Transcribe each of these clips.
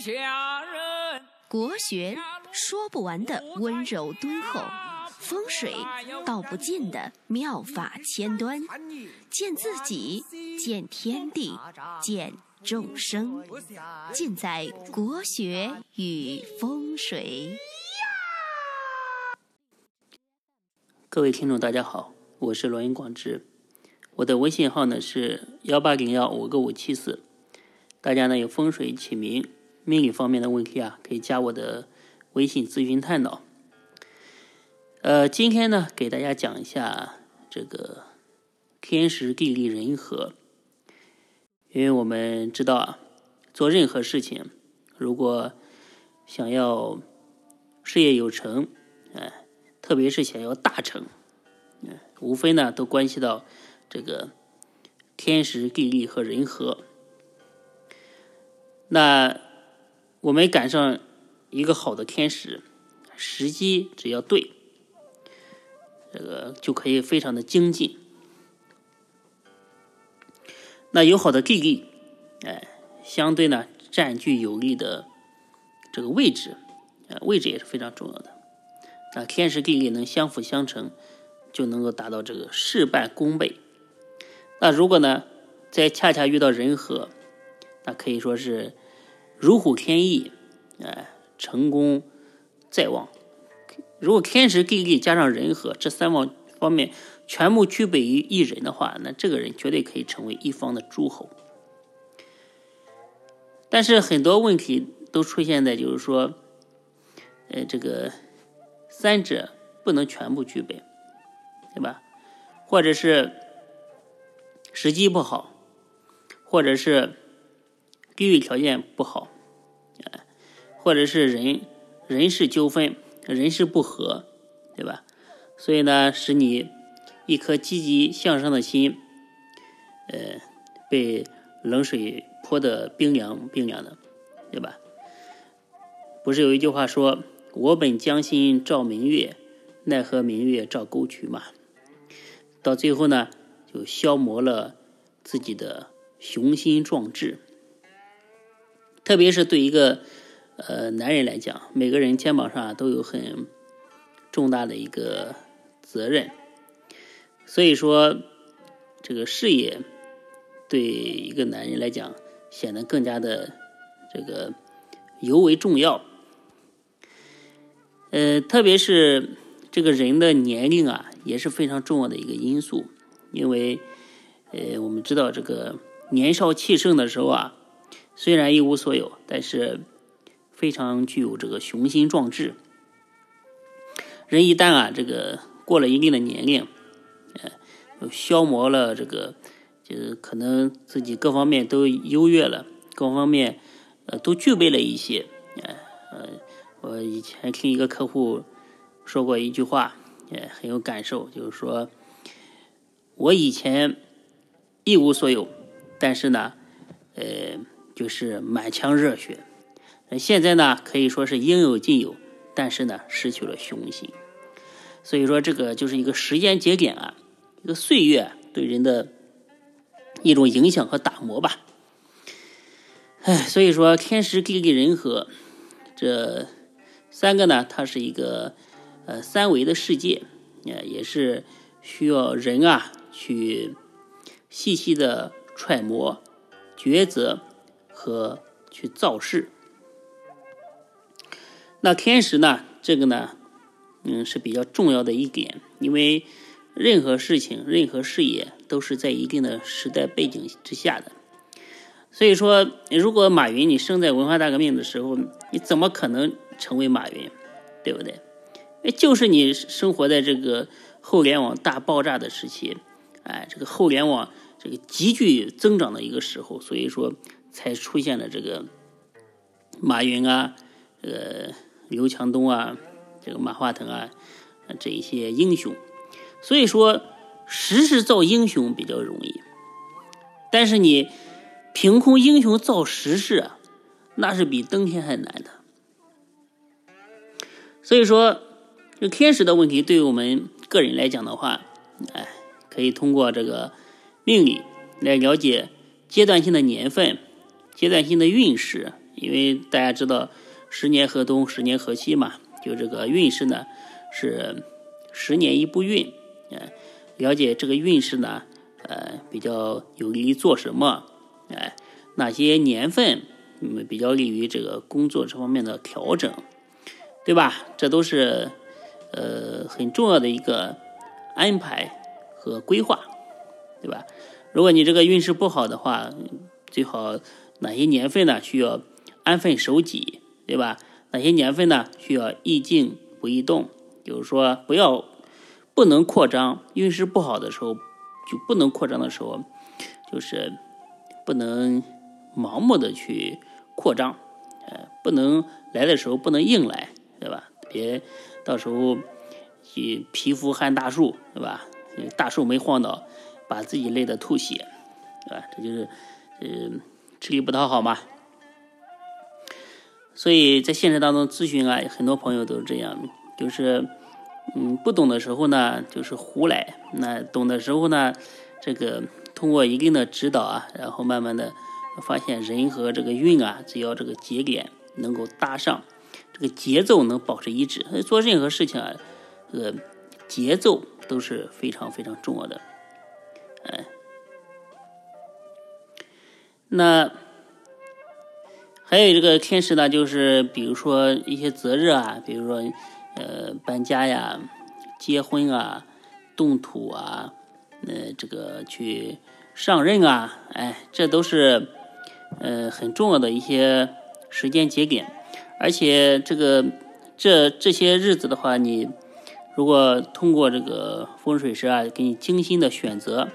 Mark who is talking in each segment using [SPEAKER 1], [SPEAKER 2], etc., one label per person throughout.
[SPEAKER 1] 下人。
[SPEAKER 2] 国学说不完的温柔敦厚，风水道不尽的妙法千端，见自己，见天地，见众生，尽在国学与风水。
[SPEAKER 3] 各位听众，大家好，我是罗云广志，我的微信号呢是幺八零幺五个五七四，大家呢有风水起名、命理方面的问题啊，可以加我的微信咨询探讨。呃，今天呢给大家讲一下这个天时地利人和，因为我们知道啊，做任何事情，如果想要事业有成，哎。特别是想要大成，嗯，无非呢都关系到这个天时地利和人和。那我们赶上一个好的天时，时机只要对，这个就可以非常的精进。那有好的地利，哎，相对呢占据有利的这个位置，啊，位置也是非常重要的。那天时地利能相辅相成，就能够达到这个事半功倍。那如果呢，再恰恰遇到人和，那可以说是如虎添翼，哎，成功在望。如果天时地利加上人和这三方方面全部具备于一人的话，那这个人绝对可以成为一方的诸侯。但是很多问题都出现在就是说，呃，这个。三者不能全部具备，对吧？或者是时机不好，或者是地域条件不好，啊，或者是人人事纠纷、人事不和，对吧？所以呢，使你一颗积极向上的心，呃，被冷水泼的冰凉冰凉的，对吧？不是有一句话说？我本将心照明月，奈何明月照沟渠嘛。到最后呢，就消磨了自己的雄心壮志。特别是对一个呃男人来讲，每个人肩膀上都有很重大的一个责任。所以说，这个事业对一个男人来讲，显得更加的这个尤为重要。呃，特别是这个人的年龄啊，也是非常重要的一个因素。因为，呃，我们知道这个年少气盛的时候啊，虽然一无所有，但是非常具有这个雄心壮志。人一旦啊，这个过了一定的年龄，呃，消磨了这个，就是可能自己各方面都优越了，各方面呃都具备了一些，呃呃。我以前听一个客户说过一句话，也很有感受，就是说，我以前一无所有，但是呢，呃，就是满腔热血；现在呢，可以说是应有尽有，但是呢，失去了雄心。所以说，这个就是一个时间节点啊，一个岁月对人的一种影响和打磨吧。哎，所以说天时地利人和，这。三个呢，它是一个呃三维的世界，呃，也是需要人啊去细细的揣摩、抉择和去造势。那天时呢，这个呢，嗯是比较重要的一点，因为任何事情、任何事业都是在一定的时代背景之下的。所以说，如果马云你生在文化大革命的时候，你怎么可能？成为马云，对不对？哎，就是你生活在这个互联网大爆炸的时期，哎，这个互联网这个急剧增长的一个时候，所以说才出现了这个马云啊，呃，刘强东啊，这个马化腾啊，这一些英雄。所以说，时势造英雄比较容易，但是你凭空英雄造时势啊，那是比登天还难的。所以说，这天时的问题，对于我们个人来讲的话，哎，可以通过这个命理来了解阶段性的年份、阶段性的运势因为大家知道十年河东，十年河西嘛，就这个运势呢是十年一步运，哎，了解这个运势呢，呃，比较有利于做什么，哎，哪些年份嗯比较利于这个工作这方面的调整，对吧？这都是呃很重要的一个安排和规划，对吧？如果你这个运势不好的话，最好哪些年份呢需要安分守己，对吧？哪些年份呢需要易静不易动？就是说不要不能扩张，运势不好的时候就不能扩张的时候，就是不能盲目的去扩张，呃，不能来的时候不能硬来，对吧？别到时候去蚍蜉撼大树，对吧？大树没晃倒。把自己累得吐血，对吧？这就是，呃，吃力不讨好嘛。所以在现实当中咨询啊，很多朋友都是这样，就是，嗯，不懂的时候呢，就是胡来；那懂的时候呢，这个通过一定的指导啊，然后慢慢的发现人和这个运啊，只要这个节点能够搭上，这个节奏能保持一致，做任何事情啊，这个节奏都是非常非常重要的。哎，那还有这个天时呢，就是比如说一些择日啊，比如说呃搬家呀、结婚啊、动土啊，呃这个去上任啊，哎，这都是呃很重要的一些时间节点，而且这个这这些日子的话，你如果通过这个风水师啊，给你精心的选择。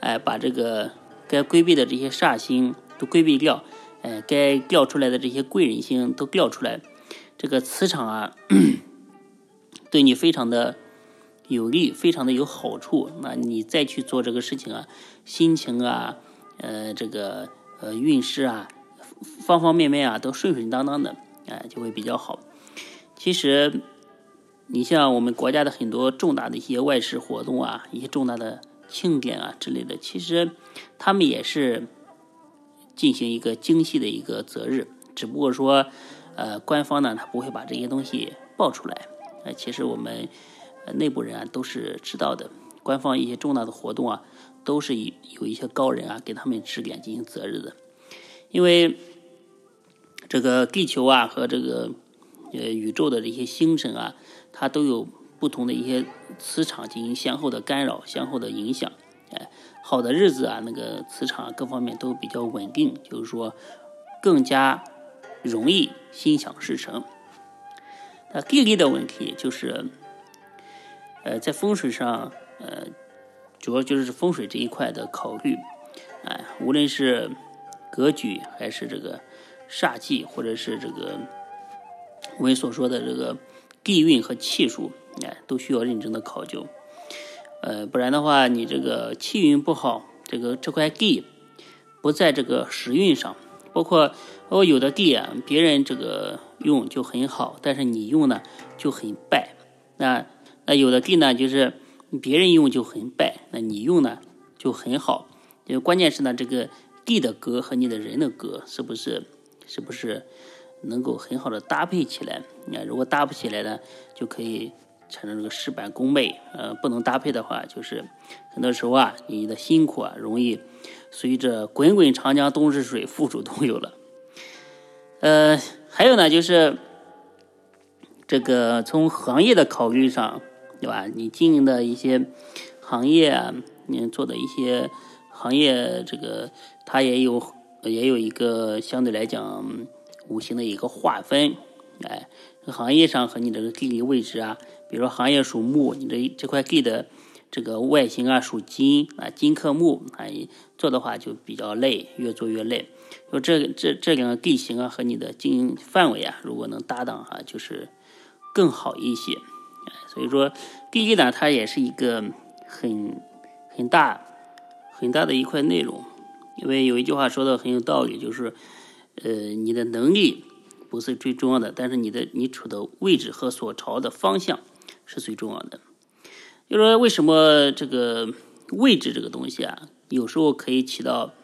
[SPEAKER 3] 哎，把这个该规避的这些煞星都规避掉，哎，该调出来的这些贵人星都调出来，这个磁场啊，对你非常的有利，非常的有好处。那你再去做这个事情啊，心情啊，呃，这个呃运势啊，方方面面啊都顺顺当当的，哎，就会比较好。其实，你像我们国家的很多重大的一些外事活动啊，一些重大的。庆典啊之类的，其实他们也是进行一个精细的一个择日，只不过说，呃，官方呢他不会把这些东西报出来。呃，其实我们内部人啊都是知道的，官方一些重大的活动啊，都是有一些高人啊给他们指点进行择日的。因为这个地球啊和这个呃宇宙的这些星辰啊，它都有。不同的一些磁场进行相互的干扰、相互的影响，哎，好的日子啊，那个磁场各方面都比较稳定，就是说更加容易心想事成。那地利的问题就是，呃，在风水上，呃，主要就是风水这一块的考虑，哎，无论是格局还是这个煞气，或者是这个我们所说的这个地运和气数。哎，都需要认真的考究，呃，不然的话，你这个气运不好，这个这块地不在这个时运上，包括我有的地啊，别人这个用就很好，但是你用呢就很败。那那有的地呢，就是别人用就很败，那你用呢就很好。就关键是呢，这个地的格和你的人的格是不是是不是能够很好的搭配起来？那如果搭不起来呢，就可以。产生这个事半功倍，呃，不能搭配的话，就是很多时候啊，你的辛苦啊，容易随着滚滚长江东逝水，付诸东流了。呃，还有呢，就是这个从行业的考虑上，对吧？你经营的一些行业啊，你做的一些行业，这个它也有也有一个相对来讲五行的一个划分，哎，行业上和你这个地理位置啊。比如说行业属木，你这这块地的这个外形啊属金啊，金克木啊，做的话就比较累，越做越累。就这这这两个地形啊和你的经营范围啊，如果能搭档哈，就是更好一些。所以说地利呢，它也是一个很很大很大的一块内容。因为有一句话说的很有道理，就是呃，你的能力不是最重要的，但是你的你处的位置和所朝的方向。是最重要的，就说为什么这个位置这个东西啊，有时候可以起到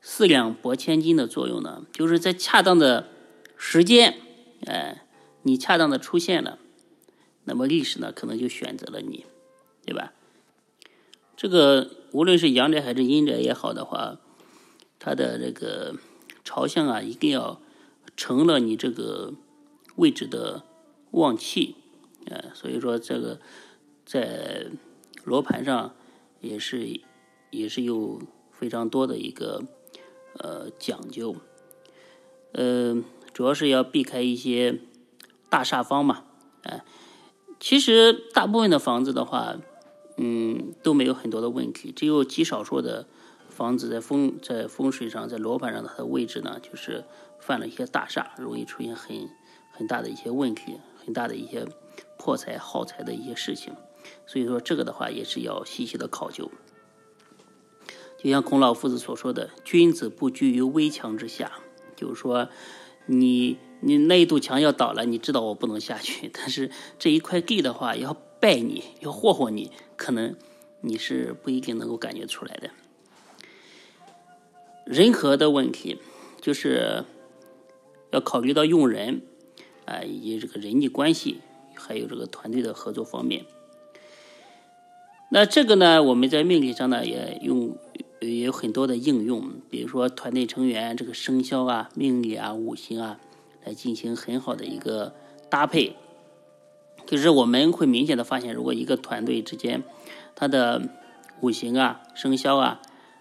[SPEAKER 3] 四两拨千斤的作用呢？就是在恰当的时间，哎，你恰当的出现了，那么历史呢可能就选择了你，对吧？这个无论是阳宅还是阴宅也好的话，它的这个朝向啊，一定要成了你这个位置的旺气，呃，所以说这个在罗盘上也是也是有非常多的一个。呃，讲究，呃，主要是要避开一些大煞方嘛，哎，其实大部分的房子的话，嗯，都没有很多的问题，只有极少数的房子在风在风水上，在罗盘上它的位置呢，就是犯了一些大煞，容易出现很很大的一些问题，很大的一些破财耗财的一些事情，所以说这个的话也是要细细的考究。就像孔老夫子所说的：“君子不居于危墙之下。”就是说，你你那一堵墙要倒了，你知道我不能下去，但是这一块地的话要拜你，要霍霍你，可能你是不一定能够感觉出来的。人和的问题，就是要考虑到用人啊，以及这个人际关系，还有这个团队的合作方面。那这个呢，我们在命理上呢也用。也有很多的应用，比如说团队成员这个生肖啊、命理啊、五行啊，来进行很好的一个搭配。就是我们会明显的发现，如果一个团队之间，它的五行啊、生肖啊、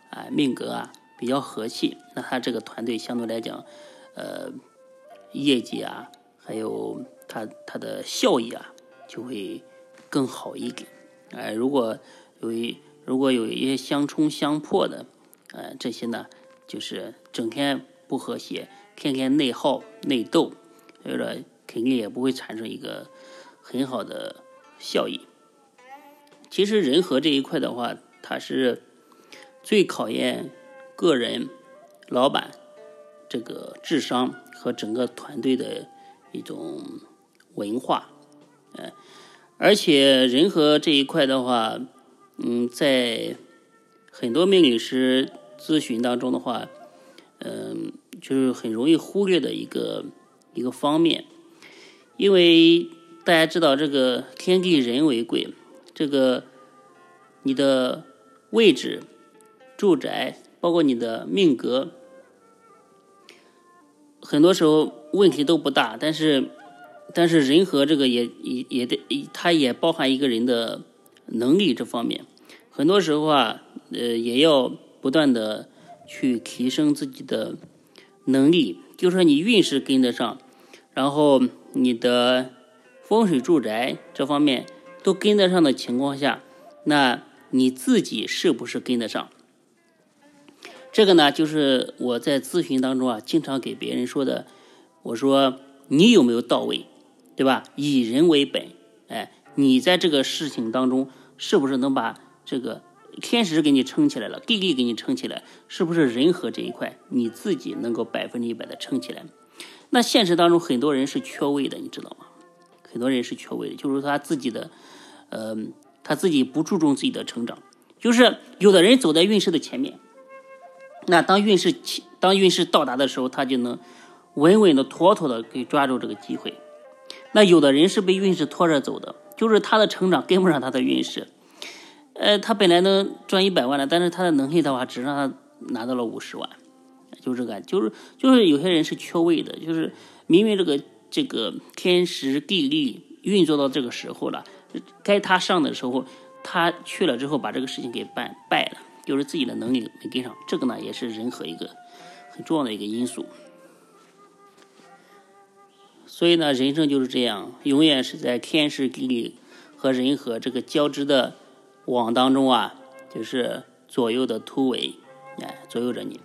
[SPEAKER 3] 啊命格啊比较和气，那他这个团队相对来讲，呃，业绩啊，还有他他的效益啊，就会更好一点。哎，如果有一如果有一些相冲相破的，呃，这些呢，就是整天不和谐，天天内耗内斗，所以说肯定也不会产生一个很好的效益。其实人和这一块的话，它是最考验个人、老板这个智商和整个团队的一种文化，呃，而且人和这一块的话。嗯，在很多命理师咨询当中的话，嗯，就是很容易忽略的一个一个方面，因为大家知道这个天地人为贵，这个你的位置、住宅，包括你的命格，很多时候问题都不大，但是但是人和这个也也也得，它也包含一个人的。能力这方面，很多时候啊，呃，也要不断的去提升自己的能力。就说你运势跟得上，然后你的风水住宅这方面都跟得上的情况下，那你自己是不是跟得上？这个呢，就是我在咨询当中啊，经常给别人说的。我说你有没有到位，对吧？以人为本，哎。你在这个事情当中，是不是能把这个天时给你撑起来了，地利给你撑起来？是不是人和这一块你自己能够百分之一百的撑起来？那现实当中很多人是缺位的，你知道吗？很多人是缺位的，就是他自己的，呃，他自己不注重自己的成长。就是有的人走在运势的前面，那当运势起当运势到达的时候，他就能稳稳的、妥妥的给抓住这个机会。那有的人是被运势拖着走的。就是他的成长跟不上他的运势，呃，他本来能赚一百万的，但是他的能力的话，只让他拿到了五十万，就这个，就是就是有些人是缺位的，就是明明这个这个天时地利运作到这个时候了，该他上的时候，他去了之后把这个事情给办败了，就是自己的能力没跟上，这个呢也是人和一个很重要的一个因素。所以呢，人生就是这样，永远是在天时地利和人和这个交织的网当中啊，就是左右的突围，哎，左右着你。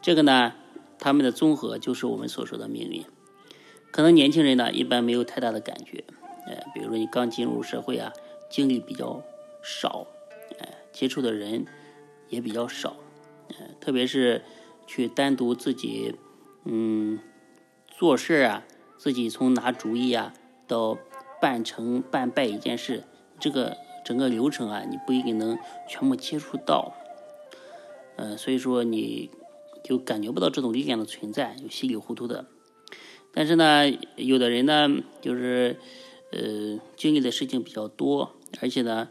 [SPEAKER 3] 这个呢，他们的综合就是我们所说的命运。可能年轻人呢，一般没有太大的感觉，哎，比如说你刚进入社会啊，经历比较少，哎，接触的人也比较少，哎，特别是去单独自己，嗯，做事啊。自己从拿主意啊，到办成办败一件事，这个整个流程啊，你不一定能全部接触到。嗯，所以说你就感觉不到这种力量的存在，就稀里糊涂的。但是呢，有的人呢，就是呃经历的事情比较多，而且呢，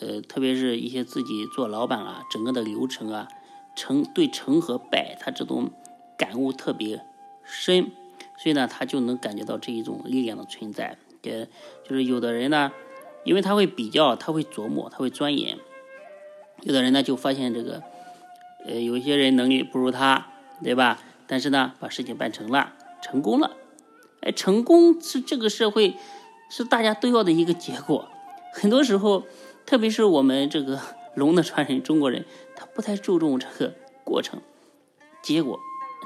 [SPEAKER 3] 呃，特别是一些自己做老板啊，整个的流程啊，成对成和败，他这种感悟特别深，所以呢，他就能感觉到这一种力量的存在。也就是有的人呢，因为他会比较，他会琢磨，他会钻研。有的人呢，就发现这个，呃，有一些人能力不如他，对吧？但是呢，把事情办成了，成功了。哎，成功是这个社会是大家都要的一个结果。很多时候，特别是我们这个 龙的传人中国人，他不太注重这个过程、结果。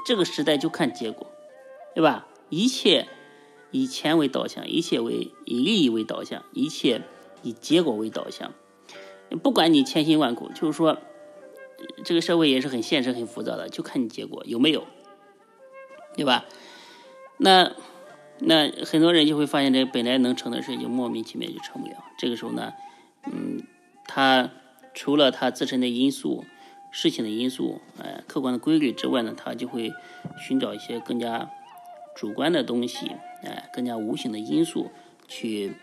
[SPEAKER 3] 这个时代就看结果，对吧？一切以钱为导向，一切为以利益为导向，一切以结果为导向。不管你千辛万苦，就是说，这个社会也是很现实、很浮躁的，就看你结果有没有，对吧？那那很多人就会发现，这本来能成的事情，莫名其妙就成不了。这个时候呢，嗯，他除了他自身的因素、事情的因素、哎，客观的规律之外呢，他就会寻找一些更加主观的东西，哎，更加无形的因素去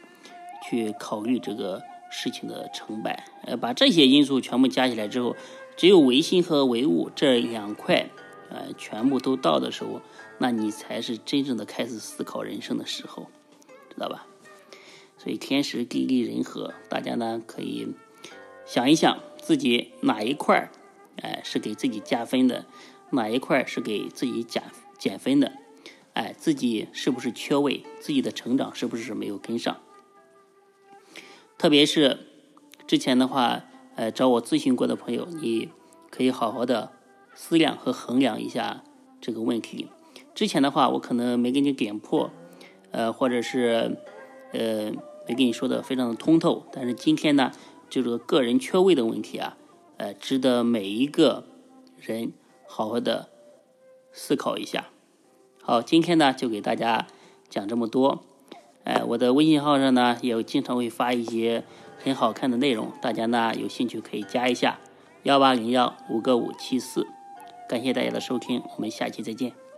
[SPEAKER 3] 去考虑这个。事情的成败，呃，把这些因素全部加起来之后，只有唯心和唯物这两块，呃，全部都到的时候，那你才是真正的开始思考人生的时候，知道吧？所以天时地利人和，大家呢可以想一想自己哪一块儿，哎，是给自己加分的，哪一块是给自己减减分的，哎，自己是不是缺位，自己的成长是不是没有跟上？特别是之前的话，呃，找我咨询过的朋友，你可以好好的思量和衡量一下这个问题。之前的话，我可能没给你点破，呃，或者是呃也跟你说的非常的通透。但是今天呢，就这个个人缺位的问题啊，呃，值得每一个人好好的思考一下。好，今天呢就给大家讲这么多。哎，我的微信号上呢，也经常会发一些很好看的内容，大家呢有兴趣可以加一下幺八零幺五个五七四。感谢大家的收听，我们下期再见。